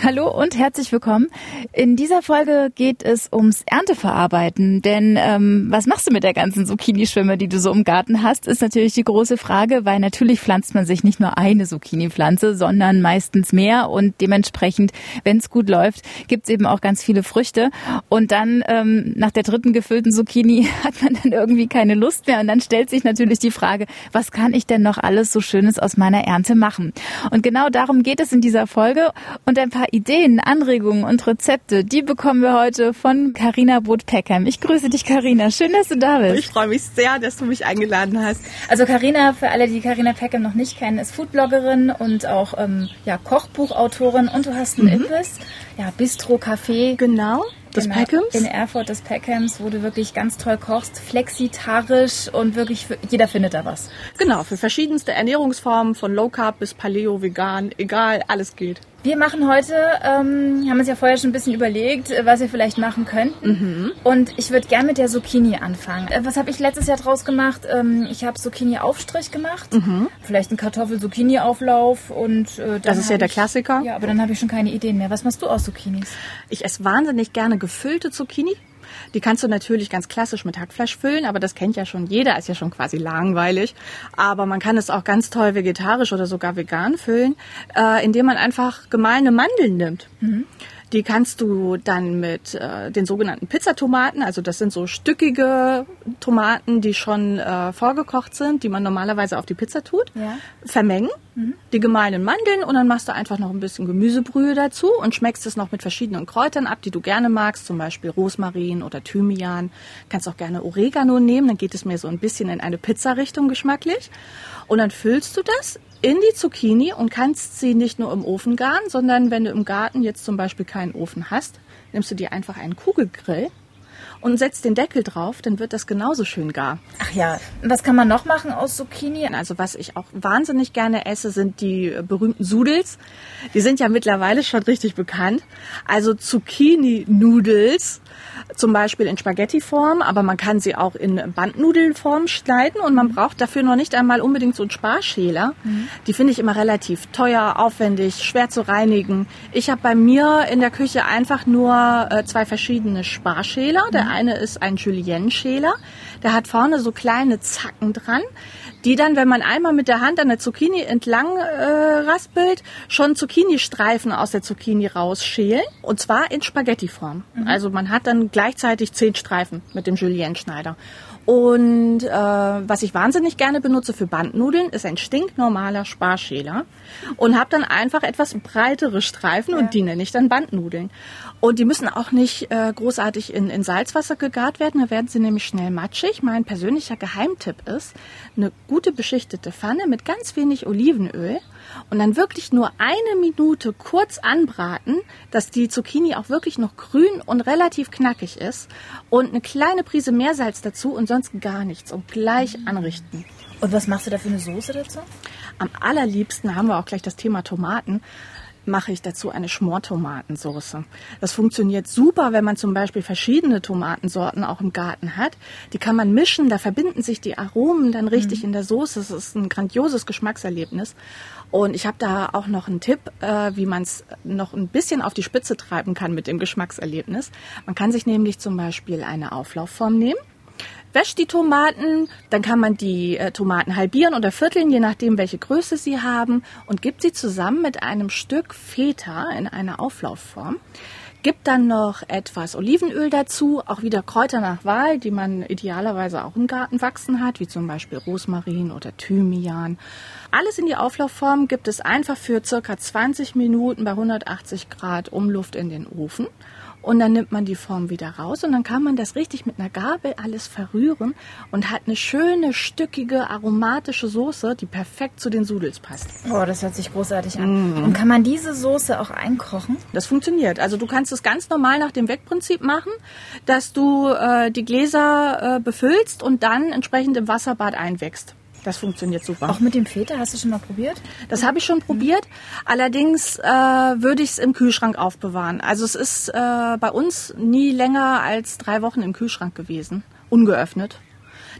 Hallo und herzlich willkommen. In dieser Folge geht es ums Ernteverarbeiten. Denn ähm, was machst du mit der ganzen Zucchini-Schwimme, die du so im Garten hast, ist natürlich die große Frage, weil natürlich pflanzt man sich nicht nur eine Zucchini-Pflanze, sondern meistens mehr. Und dementsprechend, wenn es gut läuft, gibt es eben auch ganz viele Früchte. Und dann ähm, nach der dritten gefüllten Zucchini hat man dann irgendwie keine Lust mehr. Und dann stellt sich natürlich die Frage, was kann ich denn noch alles so Schönes aus meiner Ernte machen? Und genau darum geht es in dieser Folge. Und ein paar Ideen, Anregungen und Rezepte, die bekommen wir heute von Carina Boot-Peckham. Ich grüße dich, Carina. Schön, dass du da bist. Ich freue mich sehr, dass du mich eingeladen hast. Also Carina, für alle, die Carina Peckham noch nicht kennen, ist Foodbloggerin und auch ähm, ja, Kochbuchautorin und du hast einen mhm. Imbiss, ja, Bistro, Café. Genau des genau, Peckhams? In Erfurt des Peckhams, wo du wirklich ganz toll kochst, flexitarisch und wirklich für, jeder findet da was. Genau, für verschiedenste Ernährungsformen, von Low Carb bis Paleo, vegan, egal, alles geht. Wir machen heute, ähm, haben uns ja vorher schon ein bisschen überlegt, was wir vielleicht machen könnten. Mhm. Und ich würde gerne mit der Zucchini anfangen. Äh, was habe ich letztes Jahr draus gemacht? Ähm, ich habe Zucchini-Aufstrich gemacht. Mhm. Vielleicht einen Kartoffel-Zucchini-Auflauf. und äh, Das ist ja der ich, Klassiker. Ja, aber dann habe ich schon keine Ideen mehr. Was machst du aus Zucchinis? Ich esse wahnsinnig gerne gefüllte Zucchini. Die kannst du natürlich ganz klassisch mit Hackfleisch füllen, aber das kennt ja schon jeder, ist ja schon quasi langweilig. Aber man kann es auch ganz toll vegetarisch oder sogar vegan füllen, äh, indem man einfach gemahlene Mandeln nimmt. Mhm. Die kannst du dann mit äh, den sogenannten Pizzatomaten, also das sind so stückige Tomaten, die schon äh, vorgekocht sind, die man normalerweise auf die Pizza tut, ja. vermengen, mhm. die gemahlenen Mandeln und dann machst du einfach noch ein bisschen Gemüsebrühe dazu und schmeckst es noch mit verschiedenen Kräutern ab, die du gerne magst, zum Beispiel Rosmarin oder Thymian. Kannst auch gerne Oregano nehmen, dann geht es mir so ein bisschen in eine Pizza-Richtung geschmacklich. Und dann füllst du das in die Zucchini und kannst sie nicht nur im Ofen garen, sondern wenn du im Garten jetzt zum Beispiel keinen Ofen hast, nimmst du dir einfach einen Kugelgrill und setzt den Deckel drauf, dann wird das genauso schön gar. Ach ja, was kann man noch machen aus Zucchini? Also was ich auch wahnsinnig gerne esse, sind die berühmten Sudels. Die sind ja mittlerweile schon richtig bekannt. Also Zucchini-Nudels zum Beispiel in Spaghetti-Form, aber man kann sie auch in Bandnudelform schneiden und man braucht dafür noch nicht einmal unbedingt so einen Sparschäler. Mhm. Die finde ich immer relativ teuer, aufwendig, schwer zu reinigen. Ich habe bei mir in der Küche einfach nur äh, zwei verschiedene Sparschäler. Der mhm. eine ist ein Julienne-Schäler, der hat vorne so kleine Zacken dran die dann, wenn man einmal mit der Hand an der Zucchini entlang äh, raspelt, schon Zucchini-Streifen aus der Zucchini rausschälen. Und zwar in Spaghetti-Form. Mhm. Also man hat dann gleichzeitig zehn Streifen mit dem Julienne-Schneider. Und äh, was ich wahnsinnig gerne benutze für Bandnudeln, ist ein stinknormaler Sparschäler und habe dann einfach etwas breitere Streifen ja. und die nenne ich dann Bandnudeln. Und die müssen auch nicht äh, großartig in, in Salzwasser gegart werden, da werden sie nämlich schnell matschig. Mein persönlicher Geheimtipp ist eine gute beschichtete Pfanne mit ganz wenig Olivenöl und dann wirklich nur eine Minute kurz anbraten, dass die Zucchini auch wirklich noch grün und relativ knackig ist und eine kleine Prise Meersalz dazu und sonst gar nichts und gleich anrichten. Und was machst du da für eine Soße dazu? Am allerliebsten haben wir auch gleich das Thema Tomaten mache ich dazu eine Schmortomatensauce. Das funktioniert super, wenn man zum Beispiel verschiedene Tomatensorten auch im Garten hat. Die kann man mischen, da verbinden sich die Aromen dann richtig mhm. in der Soße. Das ist ein grandioses Geschmackserlebnis. Und ich habe da auch noch einen Tipp, äh, wie man es noch ein bisschen auf die Spitze treiben kann mit dem Geschmackserlebnis. Man kann sich nämlich zum Beispiel eine Auflaufform nehmen wäscht die Tomaten, dann kann man die äh, Tomaten halbieren oder vierteln, je nachdem, welche Größe sie haben und gibt sie zusammen mit einem Stück Feta in einer Auflaufform. Gibt dann noch etwas Olivenöl dazu, auch wieder Kräuter nach Wahl, die man idealerweise auch im Garten wachsen hat, wie zum Beispiel Rosmarin oder Thymian. Alles in die Auflaufform gibt es einfach für circa 20 Minuten bei 180 Grad Umluft in den Ofen. Und dann nimmt man die Form wieder raus und dann kann man das richtig mit einer Gabel alles verrühren und hat eine schöne, stückige, aromatische Soße, die perfekt zu den Sudels passt. Oh, das hört sich großartig an. Mm. Und kann man diese Soße auch einkochen? Das funktioniert. Also du kannst es ganz normal nach dem Wegprinzip machen, dass du äh, die Gläser äh, befüllst und dann entsprechend im Wasserbad einwächst. Das funktioniert super. Auch mit dem Feta hast du schon mal probiert? Das habe ich schon probiert. Allerdings äh, würde ich es im Kühlschrank aufbewahren. Also es ist äh, bei uns nie länger als drei Wochen im Kühlschrank gewesen, ungeöffnet.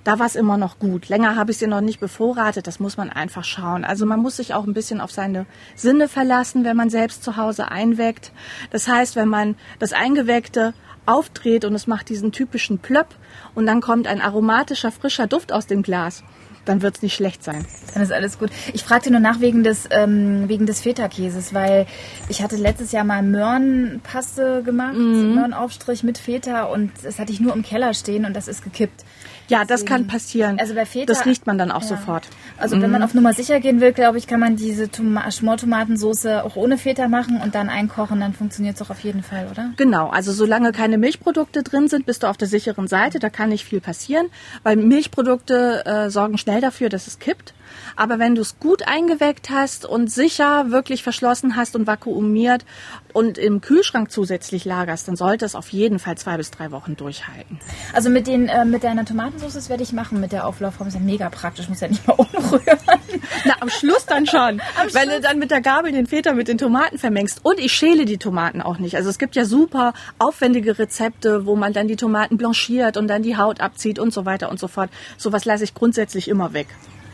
Da war es immer noch gut. Länger habe ich sie noch nicht bevorratet. Das muss man einfach schauen. Also man muss sich auch ein bisschen auf seine Sinne verlassen, wenn man selbst zu Hause einweckt. Das heißt, wenn man das Eingeweckte aufdreht und es macht diesen typischen Plöpp und dann kommt ein aromatischer, frischer Duft aus dem Glas, dann wird es nicht schlecht sein. Dann ist alles gut. Ich fragte nur nach wegen des, ähm, wegen des Feta-Käses, weil ich hatte letztes Jahr mal Möhrenpaste gemacht, mhm. Möhrenaufstrich mit Feta und das hatte ich nur im Keller stehen und das ist gekippt. Ja, das kann passieren. Also bei Feta, das riecht man dann auch ja. sofort. Also mhm. wenn man auf Nummer sicher gehen will, glaube ich, kann man diese Toma Schmortomatensoße auch ohne Feta machen und dann einkochen, dann funktioniert es auch auf jeden Fall, oder? Genau, also solange keine Milchprodukte drin sind, bist du auf der sicheren Seite, da kann nicht viel passieren, weil Milchprodukte äh, sorgen schnell dafür, dass es kippt. Aber wenn du es gut eingeweckt hast und sicher wirklich verschlossen hast und vakuumiert und im Kühlschrank zusätzlich lagerst, dann sollte es auf jeden Fall zwei bis drei Wochen durchhalten. Also mit den äh, mit deiner Tomatensauce, das werde ich machen mit der Auflaufform. Ist ja mega praktisch, muss ja nicht mal umrühren. Na, am Schluss dann schon. Wenn du dann mit der Gabel den Feta mit den Tomaten vermengst. Und ich schäle die Tomaten auch nicht. Also es gibt ja super aufwendige Rezepte, wo man dann die Tomaten blanchiert und dann die Haut abzieht und so weiter und so fort. Sowas lasse ich grundsätzlich immer weg.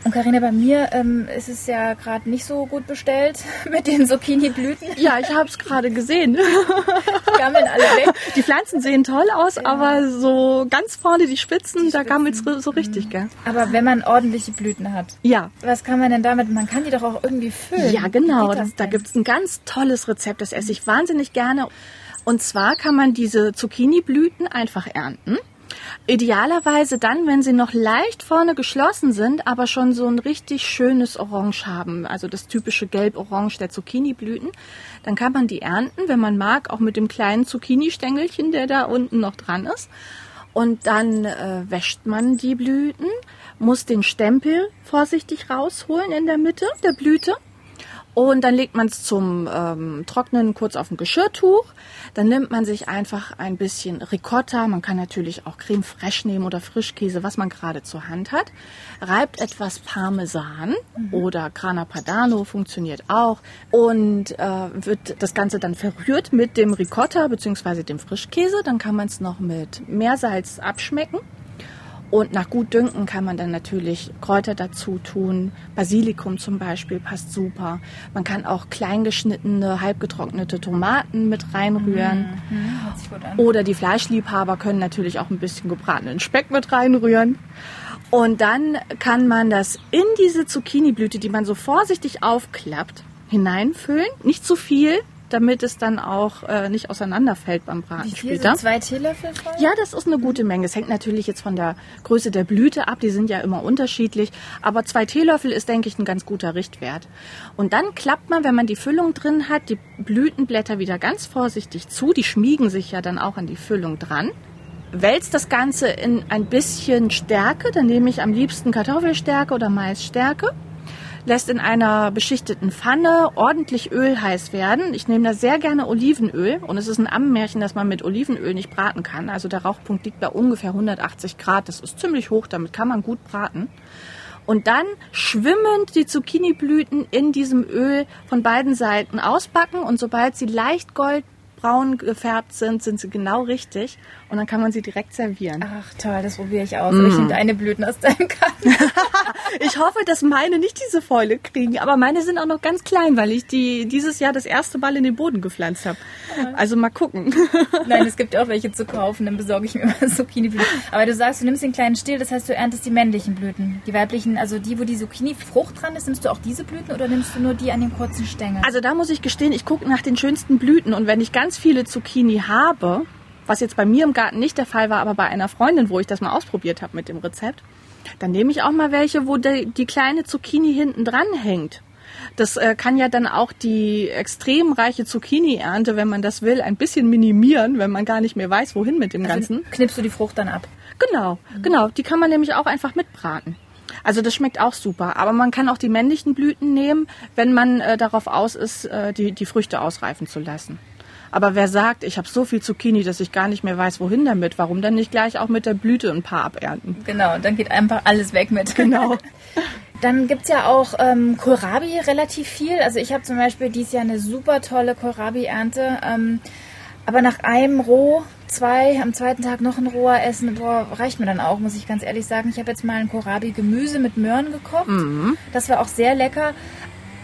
Und Karina, bei mir ähm, ist es ja gerade nicht so gut bestellt mit den Zucchini-Blüten. Ja, ich habe es gerade gesehen. Gammeln alle weg. Die Pflanzen sehen toll aus, ja. aber so ganz vorne die Spitzen, die da gammelt es so richtig, gell? Aber wenn man ordentliche Blüten hat. Ja. Was kann man denn damit? Man kann die doch auch irgendwie füllen. Ja, genau. Das, da gibt's ein ganz tolles Rezept, das esse ich wahnsinnig gerne. Und zwar kann man diese Zucchini-Blüten einfach ernten Idealerweise dann, wenn sie noch leicht vorne geschlossen sind, aber schon so ein richtig schönes Orange haben, also das typische Gelb-Orange der Zucchini-Blüten, dann kann man die ernten, wenn man mag, auch mit dem kleinen Zucchini-Stängelchen, der da unten noch dran ist. Und dann äh, wäscht man die Blüten, muss den Stempel vorsichtig rausholen in der Mitte der Blüte und dann legt man es zum ähm, Trocknen kurz auf ein Geschirrtuch. Dann nimmt man sich einfach ein bisschen Ricotta. Man kann natürlich auch Creme fraiche nehmen oder Frischkäse, was man gerade zur Hand hat. Reibt etwas Parmesan mhm. oder Grana Padano funktioniert auch. Und äh, wird das Ganze dann verrührt mit dem Ricotta bzw. dem Frischkäse. Dann kann man es noch mit Meersalz abschmecken. Und nach Gutdünken kann man dann natürlich Kräuter dazu tun. Basilikum zum Beispiel passt super. Man kann auch kleingeschnittene, halbgetrocknete Tomaten mit reinrühren. Mhm. Oder die Fleischliebhaber können natürlich auch ein bisschen gebratenen Speck mit reinrühren. Und dann kann man das in diese Zucchini-Blüte, die man so vorsichtig aufklappt, hineinfüllen. Nicht zu viel, damit es dann auch äh, nicht auseinanderfällt beim Braten Wie viel, später. So zwei Teelöffel voll? Ja, das ist eine gute Menge. Es hängt natürlich jetzt von der Größe der Blüte ab. Die sind ja immer unterschiedlich. Aber zwei Teelöffel ist, denke ich, ein ganz guter Richtwert. Und dann klappt man, wenn man die Füllung drin hat, die Blütenblätter wieder ganz vorsichtig zu. Die schmiegen sich ja dann auch an die Füllung dran wälzt das Ganze in ein bisschen Stärke. Dann nehme ich am liebsten Kartoffelstärke oder Maisstärke lässt in einer beschichteten Pfanne ordentlich Öl heiß werden. Ich nehme da sehr gerne Olivenöl und es ist ein Ammenmärchen, dass man mit Olivenöl nicht braten kann. Also der Rauchpunkt liegt bei ungefähr 180 Grad. Das ist ziemlich hoch, damit kann man gut braten. Und dann schwimmend die Zucchiniblüten in diesem Öl von beiden Seiten ausbacken und sobald sie leicht goldbraun gefärbt sind, sind sie genau richtig und dann kann man sie direkt servieren. Ach toll, das probiere ich aus, mm. ich deine Blüten aus deinem Garten. ich hoffe, dass meine nicht diese Fäule kriegen, aber meine sind auch noch ganz klein, weil ich die dieses Jahr das erste Mal in den Boden gepflanzt habe. Also mal gucken. Nein, es gibt auch welche zu kaufen, dann besorge ich mir immer Zucchini-Blüten. Aber du sagst, du nimmst den kleinen Stiel, das heißt, du erntest die männlichen Blüten. Die weiblichen, also die, wo die Zucchini-Frucht dran ist, nimmst du auch diese Blüten oder nimmst du nur die an den kurzen Stängeln? Also da muss ich gestehen, ich gucke nach den schönsten Blüten und wenn ich ganz viele Zucchini habe, was jetzt bei mir im Garten nicht der Fall war, aber bei einer Freundin, wo ich das mal ausprobiert habe mit dem Rezept, dann nehme ich auch mal welche, wo die, die kleine Zucchini hinten dran hängt. Das äh, kann ja dann auch die extrem reiche Zucchini-Ernte, wenn man das will, ein bisschen minimieren, wenn man gar nicht mehr weiß, wohin mit dem also Ganzen. Knippst du die Frucht dann ab? Genau, mhm. genau. Die kann man nämlich auch einfach mitbraten. Also das schmeckt auch super. Aber man kann auch die männlichen Blüten nehmen, wenn man äh, darauf aus ist, äh, die, die Früchte ausreifen zu lassen. Aber wer sagt, ich habe so viel Zucchini, dass ich gar nicht mehr weiß, wohin damit, warum dann nicht gleich auch mit der Blüte ein paar abernten? Genau, dann geht einfach alles weg mit. Genau. Dann gibt es ja auch ähm, Kohlrabi relativ viel. Also ich habe zum Beispiel dieses Jahr eine super tolle Kohlrabi-Ernte. Ähm, aber nach einem Roh zwei, am zweiten Tag noch ein roher essen, boah, reicht mir dann auch, muss ich ganz ehrlich sagen. Ich habe jetzt mal ein Kohlrabi-Gemüse mit Möhren gekocht. Mhm. Das war auch sehr lecker.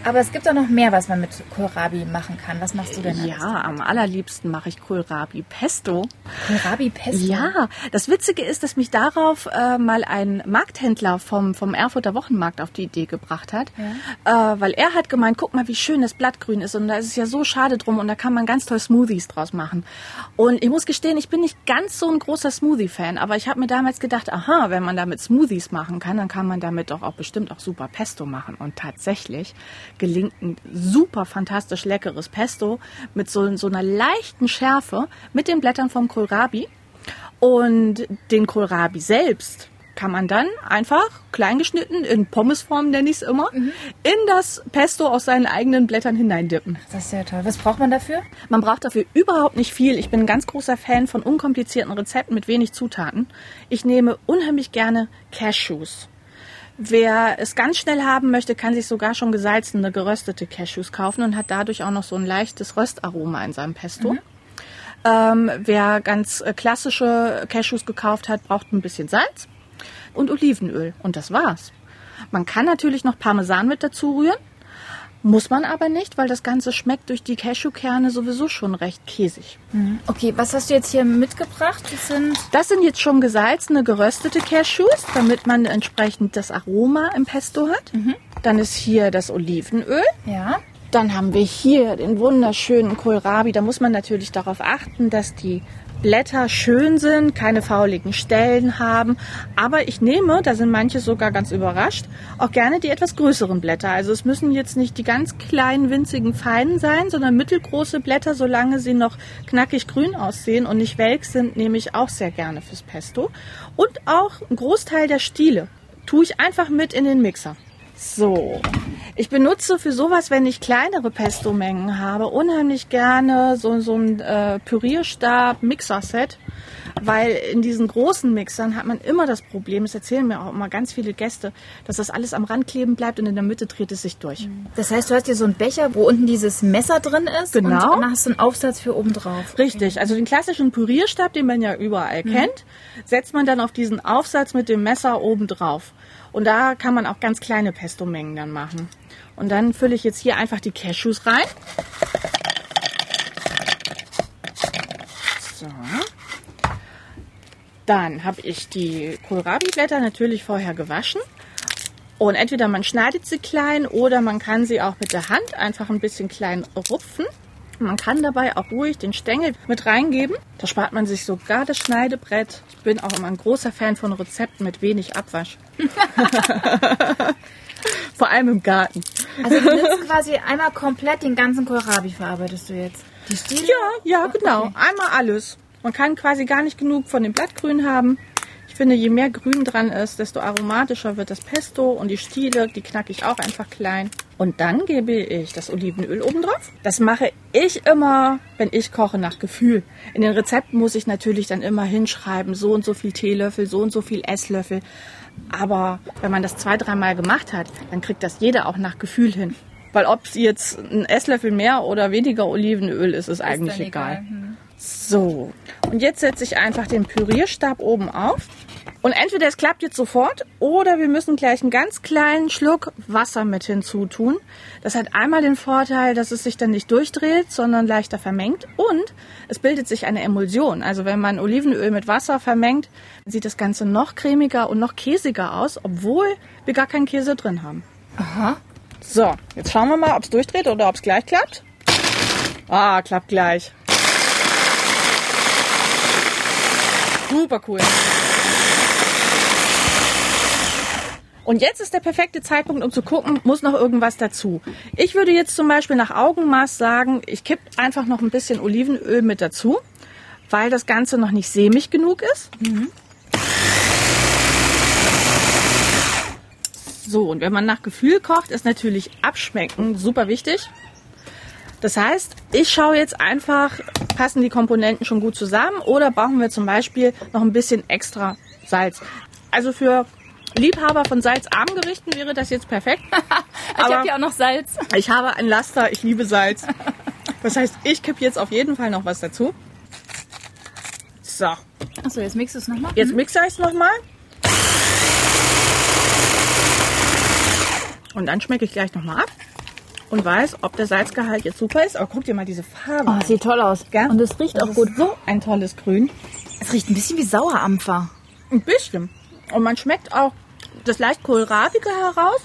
Aber es gibt auch noch mehr, was man mit Kohlrabi machen kann. Was machst du denn? Ja, am allerliebsten mache ich Kohlrabi Pesto. Kohlrabi Pesto. Ja, das Witzige ist, dass mich darauf äh, mal ein Markthändler vom, vom Erfurter Wochenmarkt auf die Idee gebracht hat. Äh, weil er hat gemeint, guck mal, wie schön das Blattgrün ist. Und da ist es ja so schade drum und da kann man ganz toll Smoothies draus machen. Und ich muss gestehen, ich bin nicht ganz so ein großer Smoothie-Fan, aber ich habe mir damals gedacht, aha, wenn man damit Smoothies machen kann, dann kann man damit doch auch bestimmt auch super Pesto machen. Und tatsächlich gelingt ein super fantastisch leckeres Pesto mit so, so einer leichten Schärfe mit den Blättern vom Kohlrabi. Und den Kohlrabi selbst kann man dann einfach klein geschnitten, in Pommesform nenne ich es immer, in das Pesto aus seinen eigenen Blättern hineindippen. Das ist ja toll. Was braucht man dafür? Man braucht dafür überhaupt nicht viel. Ich bin ein ganz großer Fan von unkomplizierten Rezepten mit wenig Zutaten. Ich nehme unheimlich gerne Cashews. Wer es ganz schnell haben möchte, kann sich sogar schon gesalzene, geröstete Cashews kaufen und hat dadurch auch noch so ein leichtes Röstaroma in seinem Pesto. Ähm, wer ganz äh, klassische Cashews gekauft hat, braucht ein bisschen Salz und Olivenöl. Und das war's. Man kann natürlich noch Parmesan mit dazu rühren. Muss man aber nicht, weil das Ganze schmeckt durch die Cashewkerne sowieso schon recht käsig. Okay, was hast du jetzt hier mitgebracht? Das sind Das sind jetzt schon gesalzene, geröstete Cashews, damit man entsprechend das Aroma im Pesto hat. Dann ist hier das Olivenöl. ja. Dann haben wir hier den wunderschönen Kohlrabi. Da muss man natürlich darauf achten, dass die Blätter schön sind, keine fauligen Stellen haben. Aber ich nehme, da sind manche sogar ganz überrascht, auch gerne die etwas größeren Blätter. Also es müssen jetzt nicht die ganz kleinen, winzigen, feinen sein, sondern mittelgroße Blätter, solange sie noch knackig grün aussehen und nicht welk sind, nehme ich auch sehr gerne fürs Pesto. Und auch ein Großteil der Stiele tue ich einfach mit in den Mixer. So, ich benutze für sowas, wenn ich kleinere Pesto-Mengen habe, unheimlich gerne so, so ein äh, Pürierstab-Mixer-Set, weil in diesen großen Mixern hat man immer das Problem, das erzählen mir auch immer ganz viele Gäste, dass das alles am Rand kleben bleibt und in der Mitte dreht es sich durch. Das heißt, du hast hier so einen Becher, wo unten dieses Messer drin ist. Genau. Und dann hast du einen Aufsatz für oben drauf. Richtig, also den klassischen Pürierstab, den man ja überall kennt, setzt man dann auf diesen Aufsatz mit dem Messer oben drauf. Und da kann man auch ganz kleine Pesto-Mengen dann machen. Und dann fülle ich jetzt hier einfach die Cashews rein. So. Dann habe ich die Kohlrabi-Blätter natürlich vorher gewaschen. Und entweder man schneidet sie klein oder man kann sie auch mit der Hand einfach ein bisschen klein rupfen. Man kann dabei auch ruhig den Stängel mit reingeben. Da spart man sich sogar das Schneidebrett. Ich bin auch immer ein großer Fan von Rezepten mit wenig Abwasch. Vor allem im Garten. Also du nimmst quasi einmal komplett den ganzen Kohlrabi verarbeitest du jetzt. Die Stiele? Ja, ja, genau. Einmal alles. Man kann quasi gar nicht genug von dem Blattgrün haben. Ich finde, je mehr Grün dran ist, desto aromatischer wird das Pesto und die Stiele, die knacke ich auch einfach klein. Und dann gebe ich das Olivenöl oben drauf. Das mache ich immer, wenn ich koche, nach Gefühl. In den Rezepten muss ich natürlich dann immer hinschreiben, so und so viel Teelöffel, so und so viel Esslöffel. Aber wenn man das zwei, dreimal gemacht hat, dann kriegt das jeder auch nach Gefühl hin. Weil ob es jetzt ein Esslöffel mehr oder weniger Olivenöl ist, ist eigentlich dann egal. egal. So, und jetzt setze ich einfach den Pürierstab oben auf. Und entweder es klappt jetzt sofort oder wir müssen gleich einen ganz kleinen Schluck Wasser mit hinzutun. Das hat einmal den Vorteil, dass es sich dann nicht durchdreht, sondern leichter vermengt und es bildet sich eine Emulsion. Also wenn man Olivenöl mit Wasser vermengt, sieht das Ganze noch cremiger und noch käsiger aus, obwohl wir gar keinen Käse drin haben. Aha. So, jetzt schauen wir mal, ob es durchdreht oder ob es gleich klappt. Ah, klappt gleich. Super cool. Und jetzt ist der perfekte Zeitpunkt, um zu gucken, muss noch irgendwas dazu. Ich würde jetzt zum Beispiel nach Augenmaß sagen, ich kipp einfach noch ein bisschen Olivenöl mit dazu, weil das Ganze noch nicht sämig genug ist. So, und wenn man nach Gefühl kocht, ist natürlich Abschmecken super wichtig. Das heißt, ich schaue jetzt einfach, passen die Komponenten schon gut zusammen oder brauchen wir zum Beispiel noch ein bisschen extra Salz. Also für Liebhaber von salzarmen Gerichten wäre das jetzt perfekt. Ich habe hier auch noch Salz. Ich habe ein Laster, ich liebe Salz. Das heißt, ich kippe jetzt auf jeden Fall noch was dazu. So, Achso, jetzt du es nochmal. jetzt mixe ich es nochmal. Und dann schmecke ich gleich nochmal ab und weiß, ob der Salzgehalt jetzt super ist. Aber guck dir mal diese Farbe Oh, an. sieht toll aus. Gell? Und es riecht Das auch gut. So ein tolles Grün. Es riecht ein bisschen wie Sauerampfer. Ein bisschen. Und man schmeckt auch das leicht kohlrabige heraus.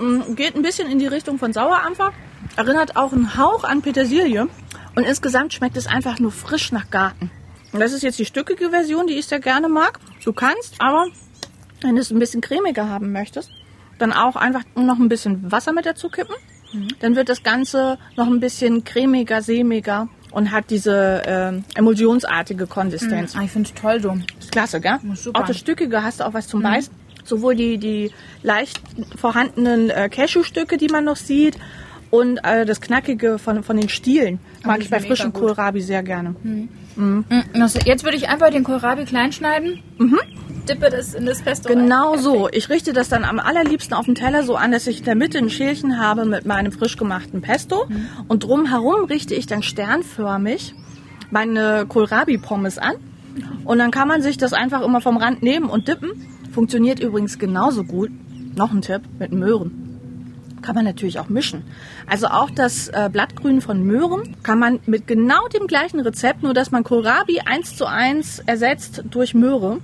Ähm, Geht ein bisschen in die Richtung von Sauerampfer. Erinnert auch einen Hauch an Petersilie. Und insgesamt schmeckt es einfach nur frisch nach Garten. Und das ist jetzt die stückige Version, die ich sehr gerne mag. Du kannst aber, wenn du es ein bisschen cremiger haben möchtest, dann auch einfach noch ein bisschen Wasser mit dazu kippen. Dann wird das Ganze noch ein bisschen cremiger, sämiger und hat diese ähm, emulsionsartige Konsistenz. Ah, ich finde es toll so. Ist klasse, gell? super. Auch das Stückige hast du auch was zum Beißen. Sowohl die, die leicht vorhandenen äh, Cashewstücke, die man noch sieht, und äh, das Knackige von, von den Stielen mag die ich bei frischem. Kohlrabi sehr gerne. Mm, also jetzt würde ich einfach den Kohlrabi klein schneiden. Dippe das in das Pesto Genau rein. so. Ich richte das dann am allerliebsten auf den Teller so an, dass ich in der Mitte ein Schälchen habe mit meinem frisch gemachten Pesto. Und drumherum richte ich dann sternförmig meine Kohlrabi-Pommes an. Und dann kann man sich das einfach immer vom Rand nehmen und dippen. Funktioniert übrigens genauso gut. Noch ein Tipp mit Möhren. Kann man natürlich auch mischen. Also auch das äh, Blattgrün von Möhren kann man mit genau dem gleichen Rezept, nur dass man Kohlrabi eins zu eins ersetzt durch Möhre,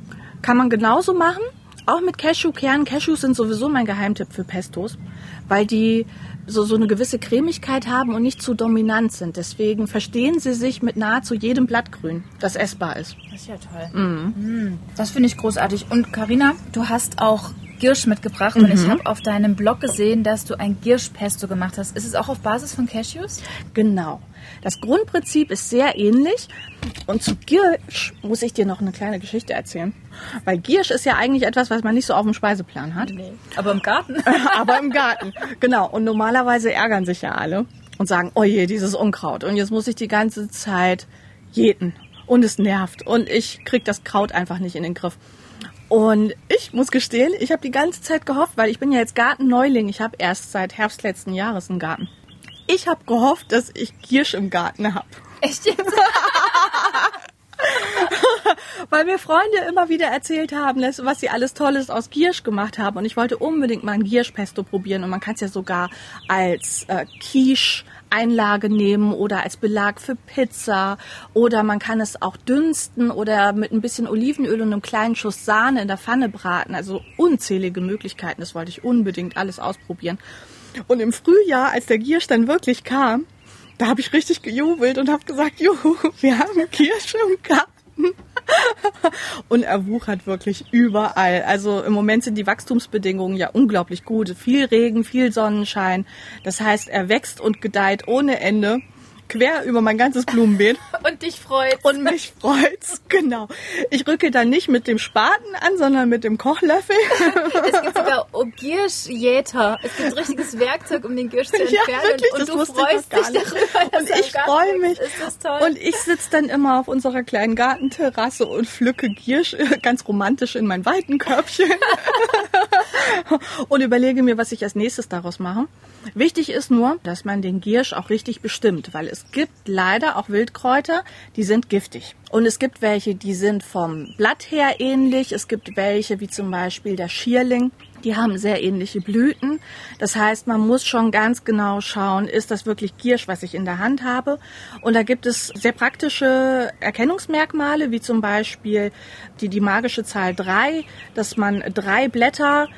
kann man genauso machen. Auch mit Cashewkernen. Cashews sind sowieso mein Geheimtipp für Pestos, weil die so, so eine gewisse Cremigkeit haben und nicht zu dominant sind. Deswegen verstehen sie sich mit nahezu jedem Blattgrün, das essbar ist. Das ist ja toll. Mm, Das finde ich großartig. Und Karina, du hast auch Girsch mitgebracht und ich habe auf deinem Blog gesehen, dass du ein Girschpesto gemacht hast. Ist es auch auf Basis von Cashews? Genau. Das Grundprinzip ist sehr ähnlich. Und zu Giersch muss ich dir noch eine kleine Geschichte erzählen. Weil Giersch ist ja eigentlich etwas, was man nicht so auf dem Speiseplan hat. Aber im Garten. aber im Garten. Genau. Und normalerweise ärgern sich ja alle und sagen, oh je, dieses Unkraut. Und jetzt muss ich die ganze Zeit jäten. Und es nervt. Und ich krieg das Kraut einfach nicht in den Griff. Und ich muss gestehen, ich habe die ganze Zeit gehofft, weil ich bin ja jetzt Gartenneuling. Ich habe erst seit Herbst letzten Jahres einen Garten. Ich habe gehofft, dass ich Giersch im Garten habe. Echt jetzt? Weil mir Freunde immer wieder erzählt haben, was sie alles Tolles aus Giersch gemacht haben. Und ich wollte unbedingt mal ein Gierschpesto probieren. Und man kann es ja sogar als äh, Quiche-Einlage nehmen oder als Belag für Pizza. Oder man kann es auch dünsten oder mit ein bisschen Olivenöl und einem kleinen Schuss Sahne in der Pfanne braten. Also unzählige Möglichkeiten. Das wollte ich unbedingt alles ausprobieren. Und im Frühjahr, als der Giersch dann wirklich kam, da habe ich richtig gejubelt und habe gesagt, juhu, wir haben Kirsche im Garten. Und er wuchert wirklich überall. Also im Moment sind die Wachstumsbedingungen ja unglaublich gut. Viel Regen, viel Sonnenschein. Das heißt, er wächst und gedeiht ohne Ende quer über mein ganzes Blumenbeet. Und dich freut. Und mich freut's, genau. Ich rücke dann nicht mit dem Spaten an, sondern mit dem Kochlöffel. Es gibt sogar oh, Gierschjäter. Es gibt richtiges Werkzeug, um den Giersch zu Ja, entfernen. wirklich, und du freust dich darüber, Und ich freue mich. Ist das toll? Und ich sitze dann immer auf unserer kleinen Gartenterrasse und pflücke Giersch äh, ganz romantisch in mein Weitenkörbchen und überlege mir, was ich als nächstes daraus mache. Wichtig ist nur, dass man den Giersch auch richtig bestimmt, weil es gibt leider auch Wildkräuter, die sind giftig. Und es gibt welche, die sind vom Blatt her ähnlich. Es gibt welche, wie zum Beispiel der Schierling, die haben sehr ähnliche Blüten. Das heißt, man muss schon ganz genau schauen, ist das wirklich Giersch, was ich in der Hand habe. Und da gibt es sehr praktische Erkennungsmerkmale, wie zum Beispiel die, die magische Zahl drei, dass man drei Blätter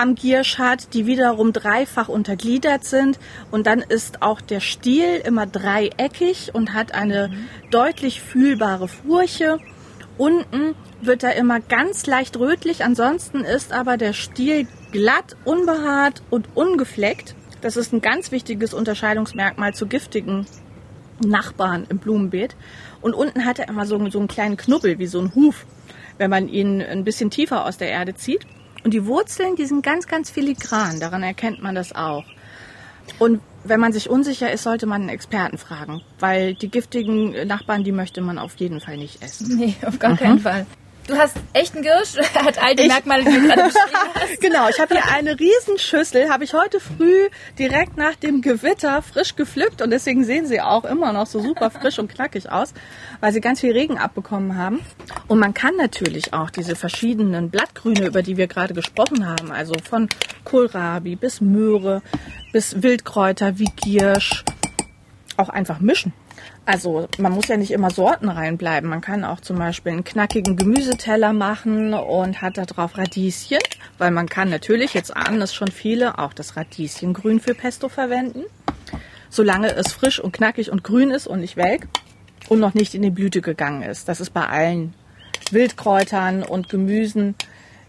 am Giersch hat, die wiederum dreifach untergliedert sind. Und dann ist auch der Stiel immer dreieckig und hat eine deutlich fühlbare Furche. Unten wird er immer ganz leicht rötlich, ansonsten ist aber der Stiel glatt, unbehaart und ungefleckt. Das ist ein ganz wichtiges Unterscheidungsmerkmal zu giftigen Nachbarn im Blumenbeet. Und unten hat er immer so, so einen kleinen Knubbel, wie so ein Huf, wenn man ihn ein bisschen tiefer aus der Erde zieht. Und die Wurzeln, die sind ganz, ganz filigran, daran erkennt man das auch. Und wenn man sich unsicher ist, sollte man einen Experten fragen, weil die giftigen Nachbarn, die möchte man auf jeden Fall nicht essen. Nee, auf gar keinen Fall. Du hast echten Girsch, hat all die Merkmale, die du gerade beschrieben hast. Genau, ich habe hier eine Riesenschüssel, habe ich heute früh direkt nach dem Gewitter frisch gepflückt und deswegen sehen sie auch immer noch so super frisch und knackig aus, weil sie ganz viel Regen abbekommen haben. Und man kann natürlich auch diese verschiedenen Blattgrüne, über die wir gerade gesprochen haben, also von Kohlrabi bis Möhre bis Wildkräuter wie Giersch, auch einfach mischen. Also man muss ja nicht immer Sorten reinbleiben. Man kann auch zum Beispiel einen knackigen Gemüseteller machen und hat da drauf Radieschen, weil man kann natürlich, jetzt ahnen es schon viele, auch das Radieschengrün für Pesto verwenden. Solange es frisch und knackig und grün ist und nicht welk und noch nicht in die Blüte gegangen ist. Das ist bei allen Wildkräutern und Gemüsen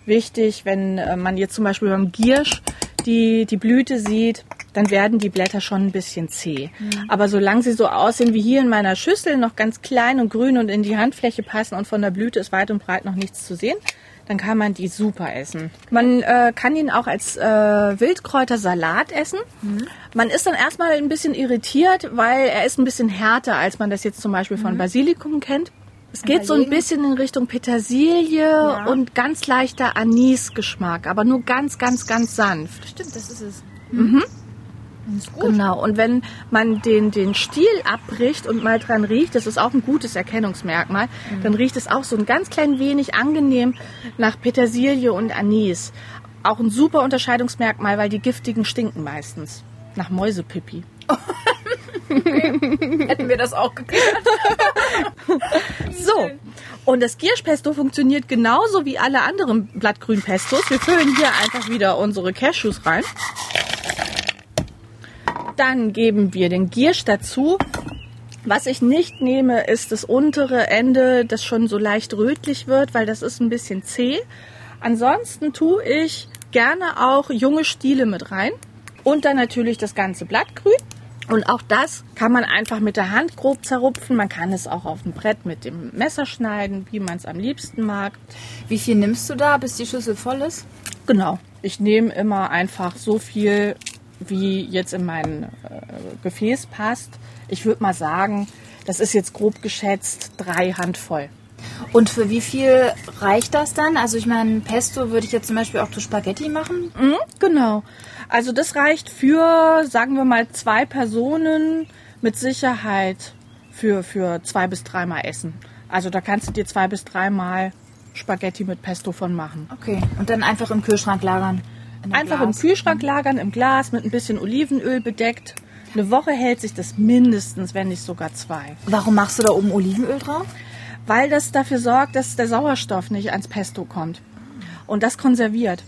wichtig. Wenn äh, man jetzt zum Beispiel beim Giersch die, die Blüte sieht, dann werden die Blätter schon ein bisschen zäh. Mhm. Aber solange sie so aussehen wie hier in meiner Schüssel, noch ganz klein und grün und in die Handfläche passen und von der Blüte ist weit und breit noch nichts zu sehen, dann kann man die super essen. Man äh, kann ihn auch als äh, Wildkräutersalat essen. Mhm. Man ist dann erstmal ein bisschen irritiert, weil er ist ein bisschen härter, als man das jetzt zum Beispiel von mhm. Basilikum kennt. Es geht so ein bisschen in Richtung Petersilie ja. und ganz leichter Anisgeschmack, aber nur ganz, ganz, ganz sanft. Stimmt, das ist es. Mhm. Genau. Und wenn man den, den Stiel abbricht und mal dran riecht, das ist auch ein gutes Erkennungsmerkmal, mhm. dann riecht es auch so ein ganz klein wenig angenehm nach Petersilie und Anis. Auch ein super Unterscheidungsmerkmal, weil die giftigen stinken meistens. Nach Mäusepipi. Okay. Hätten wir das auch geklärt. so. Und das Gierschpesto funktioniert genauso wie alle anderen Blattgrünpestos. Wir füllen hier einfach wieder unsere Cashews rein. Dann geben wir den Giersch dazu. Was ich nicht nehme, ist das untere Ende, das schon so leicht rötlich wird, weil das ist ein bisschen zäh. Ansonsten tue ich gerne auch junge Stiele mit rein. Und dann natürlich das ganze Blattgrün. Und auch das kann man einfach mit der Hand grob zerrupfen. Man kann es auch auf dem Brett mit dem Messer schneiden, wie man es am liebsten mag. Wie viel nimmst du da, bis die Schüssel voll ist? Genau. Ich nehme immer einfach so viel, wie jetzt in mein äh, Gefäß passt. Ich würde mal sagen, das ist jetzt grob geschätzt drei Handvoll. Und für wie viel reicht das dann? Also ich meine, Pesto würde ich jetzt zum Beispiel auch zu Spaghetti machen. Mhm, genau. Also das reicht für, sagen wir mal, zwei Personen mit Sicherheit für, für zwei bis dreimal Essen. Also da kannst du dir zwei bis dreimal Spaghetti mit Pesto von machen. Okay. Und dann einfach im Kühlschrank lagern. Einfach Glas. im Kühlschrank lagern, im Glas mit ein bisschen Olivenöl bedeckt. Eine Woche hält sich das mindestens, wenn nicht sogar zwei. Warum machst du da oben Olivenöl drauf? Weil das dafür sorgt, dass der Sauerstoff nicht ans Pesto kommt. Und das konserviert.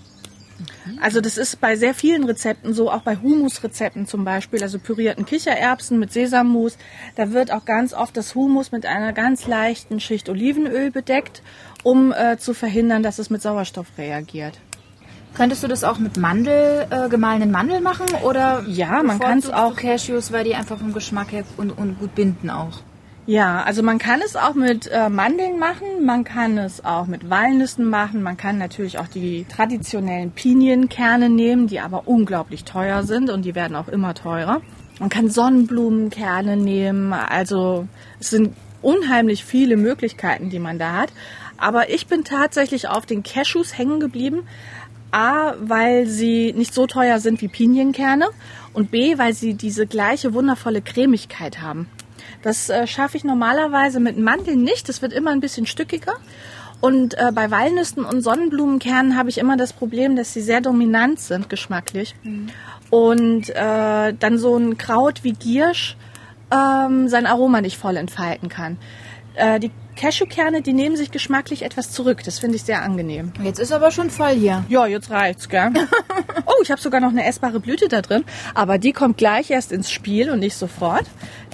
Also das ist bei sehr vielen Rezepten so, auch bei Humusrezepten zum Beispiel, also pürierten Kichererbsen mit Sesammus. Da wird auch ganz oft das Humus mit einer ganz leichten Schicht Olivenöl bedeckt, um äh, zu verhindern, dass es mit Sauerstoff reagiert. Könntest du das auch mit Mandel, äh, gemahlenen Mandeln machen oder? Ja, man kann es auch. Cashews, weil die einfach vom Geschmack her und, und gut binden auch. Ja, also man kann es auch mit äh, Mandeln machen, man kann es auch mit Walnüssen machen, man kann natürlich auch die traditionellen Pinienkerne nehmen, die aber unglaublich teuer sind und die werden auch immer teurer. Man kann Sonnenblumenkerne nehmen, also es sind unheimlich viele Möglichkeiten, die man da hat. Aber ich bin tatsächlich auf den Cashews hängen geblieben. A, weil sie nicht so teuer sind wie Pinienkerne und B, weil sie diese gleiche wundervolle Cremigkeit haben. Das äh, schaffe ich normalerweise mit Mandeln nicht. Das wird immer ein bisschen stückiger. Und äh, bei Walnüssen und Sonnenblumenkernen habe ich immer das Problem, dass sie sehr dominant sind geschmacklich. Mhm. Und äh, dann so ein Kraut wie Giersch ähm, sein Aroma nicht voll entfalten kann. Äh, die Cashewkerne, die nehmen sich geschmacklich etwas zurück. Das finde ich sehr angenehm. Jetzt ist aber schon voll hier. Ja, jetzt reicht's, gell? oh, ich habe sogar noch eine essbare Blüte da drin. Aber die kommt gleich erst ins Spiel und nicht sofort.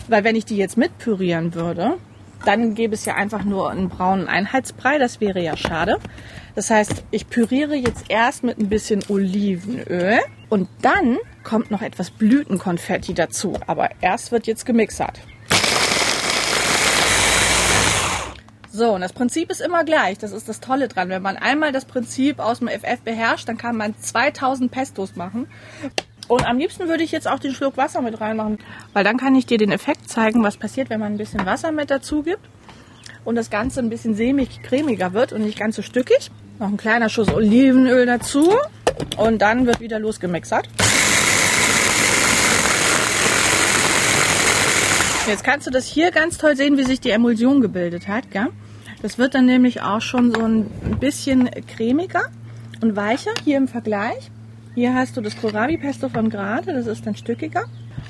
Weil wenn ich die jetzt mitpürieren würde, dann gäbe es ja einfach nur einen braunen Einheitsbrei. Das wäre ja schade. Das heißt, ich püriere jetzt erst mit ein bisschen Olivenöl und dann kommt noch etwas Blütenkonfetti dazu. Aber erst wird jetzt gemixert. So, und das Prinzip ist immer gleich. Das ist das Tolle dran. Wenn man einmal das Prinzip aus dem FF beherrscht, dann kann man 2000 Pestos machen. Und am liebsten würde ich jetzt auch den Schluck Wasser mit reinmachen, weil dann kann ich dir den Effekt zeigen, was passiert, wenn man ein bisschen Wasser mit dazu gibt. und das Ganze ein bisschen sämig, cremiger wird und nicht ganz so stückig. Noch ein kleiner Schuss Olivenöl dazu und dann wird wieder losgemixert. Jetzt kannst du das hier ganz toll sehen, wie sich die Emulsion gebildet hat. Gell? Das wird dann nämlich auch schon so ein bisschen cremiger und weicher hier im Vergleich. Hier hast du das Kohlrabi-Pesto von gerade, das ist dann stückiger.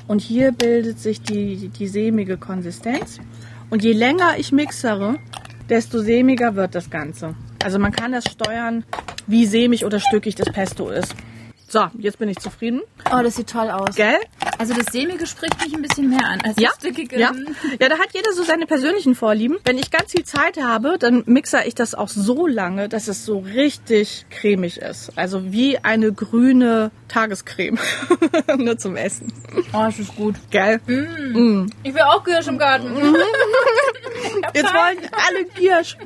Und hier bildet sich die, die sämige Konsistenz. Und je länger ich mixere, desto sämiger wird das Ganze. Also man kann das steuern, wie sämig oder stückig das Pesto ist. So, jetzt bin ich zufrieden. Oh, das sieht toll aus. Gell? Also das sämige spricht mich ein bisschen mehr an als Ja, das stückige. ja. ja, da hat jeder so seine persönlichen Vorlieben. Wenn ich ganz viel Zeit habe, dann mixe ich das auch so lange, dass es so richtig cremig ist. Also wie eine grüne Tagescreme. Nur zum Essen. Oh, das ist gut. Gell? Ich will auch Girsch im Garten. Jetzt wollen alle Giersch.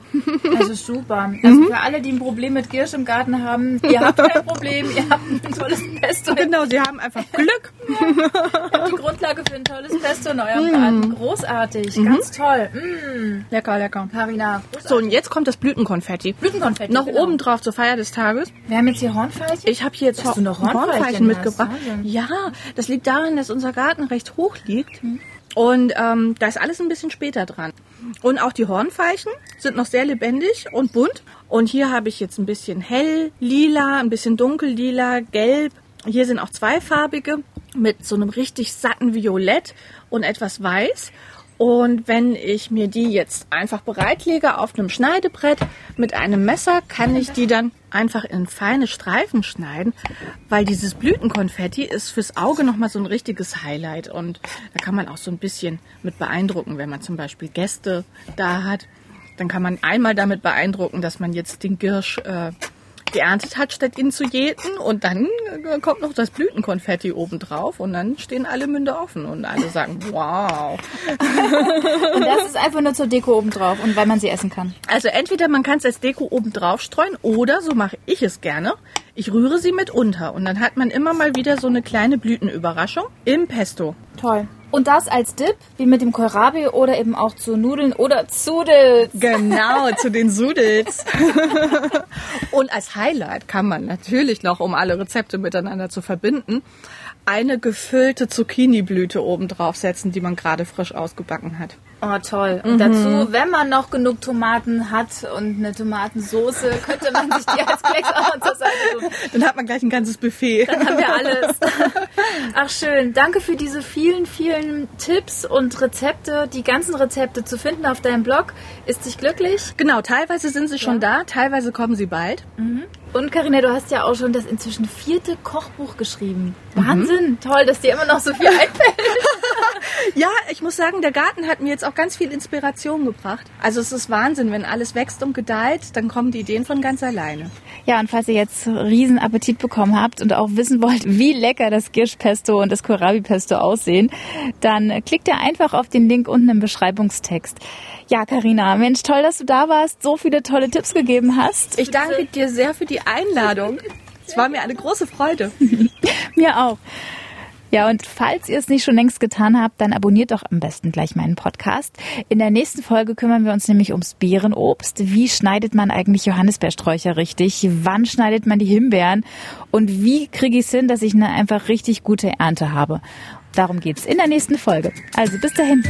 Das ist super. Also für alle, die ein Problem mit Girsch im Garten haben, ihr habt kein Problem, ihr habt ein tolles Pesto. Genau, sie haben einfach Glück. Die Grundlage für ein tolles Pesto in eurem Garten. Großartig, ganz toll. Mm. Lecker, lecker. Carina, So, und jetzt kommt das Blütenkonfetti. Blütenkonfetti. Noch genau. oben drauf zur Feier des Tages. Wir haben jetzt hier Hornfeilchen. Ich habe hier jetzt noch Hornfeilchen mitgebracht. hast. Ja, das liegt daran, dass unser Garten recht hoch liegt. Und ähm, da ist alles ein bisschen später dran. Und auch die Hornfeilchen sind noch sehr lebendig und bunt. Und hier habe ich jetzt ein bisschen hell lila, ein bisschen dunkel lila, gelb. Hier sind auch zweifarbige mit so einem richtig satten Violett und etwas weiß. Und wenn ich mir die jetzt einfach bereitlege auf einem Schneidebrett mit einem Messer, kann ich die dann einfach in feine Streifen schneiden, weil dieses Blütenkonfetti ist fürs Auge nochmal so ein richtiges Highlight. Und da kann man auch so ein bisschen mit beeindrucken, wenn man zum Beispiel Gäste da hat. Dann kann man einmal damit beeindrucken, dass man jetzt den Girsch äh, geerntet hat, statt ihn zu jäten. Und dann äh, kommt noch das Blütenkonfetti oben drauf und dann stehen alle Münde offen und alle sagen, wow. Und das ist einfach nur zur Deko obendrauf und weil man sie essen kann. Also entweder man kann es als Deko oben drauf streuen oder, so mache ich es gerne, ich rühre sie mit unter und dann hat man immer mal wieder so eine kleine Blütenüberraschung im Pesto. Toll. Und das als Dip, wie mit dem Kohlrabi oder eben auch zu Nudeln oder Zudels. Genau, zu den Sudels. und als Highlight kann man natürlich noch, um alle Rezepte miteinander zu verbinden, eine gefüllte Zucchini-Blüte oben draufsetzen, die man gerade frisch ausgebacken hat. Oh, toll. Und dazu, wenn man noch genug Tomaten hat und eine Tomatensoße, könnte man sich die als Klecks auch zur Seite tun. Dann hat man gleich ein ganzes Buffet. Dann haben wir alles. Ach schön. Danke für diese vielen, vielen Tipps und Rezepte. Die ganzen Rezepte zu finden auf deinem Blog. Ist dich glücklich? Genau, teilweise sind sie schon da, teilweise kommen sie bald. Und Karina, du hast ja auch schon das inzwischen vierte Kochbuch geschrieben. Wahnsinn. Toll, dass dir immer noch so viel einfällt. Ja, ich muss sagen, der Garten hat mir jetzt auch ganz viel Inspiration gebracht. Also es ist Wahnsinn, wenn alles wächst und gedeiht, dann kommen die Ideen von ganz alleine. Ja, und falls ihr jetzt riesen Appetit bekommen habt und auch wissen wollt, wie lecker das Girschpesto und das Kohlrabi-Pesto aussehen, dann klickt ihr einfach auf den Link unten im Beschreibungstext. Ja, Karina, Mensch, toll, dass du da warst, so viele tolle Tipps gegeben hast. Ich danke dir sehr für die Einladung. Es war mir eine große Freude. Mir auch. Ja, und falls ihr es nicht schon längst getan habt, dann abonniert doch am besten gleich meinen Podcast. In der nächsten Folge kümmern wir uns nämlich ums Beerenobst. Wie schneidet man eigentlich Johannisbeersträucher richtig? Wann schneidet man die Himbeeren? Und wie kriege ich es hin, dass ich eine einfach richtig gute Ernte habe? Darum geht's in der nächsten Folge. Also bis dahin.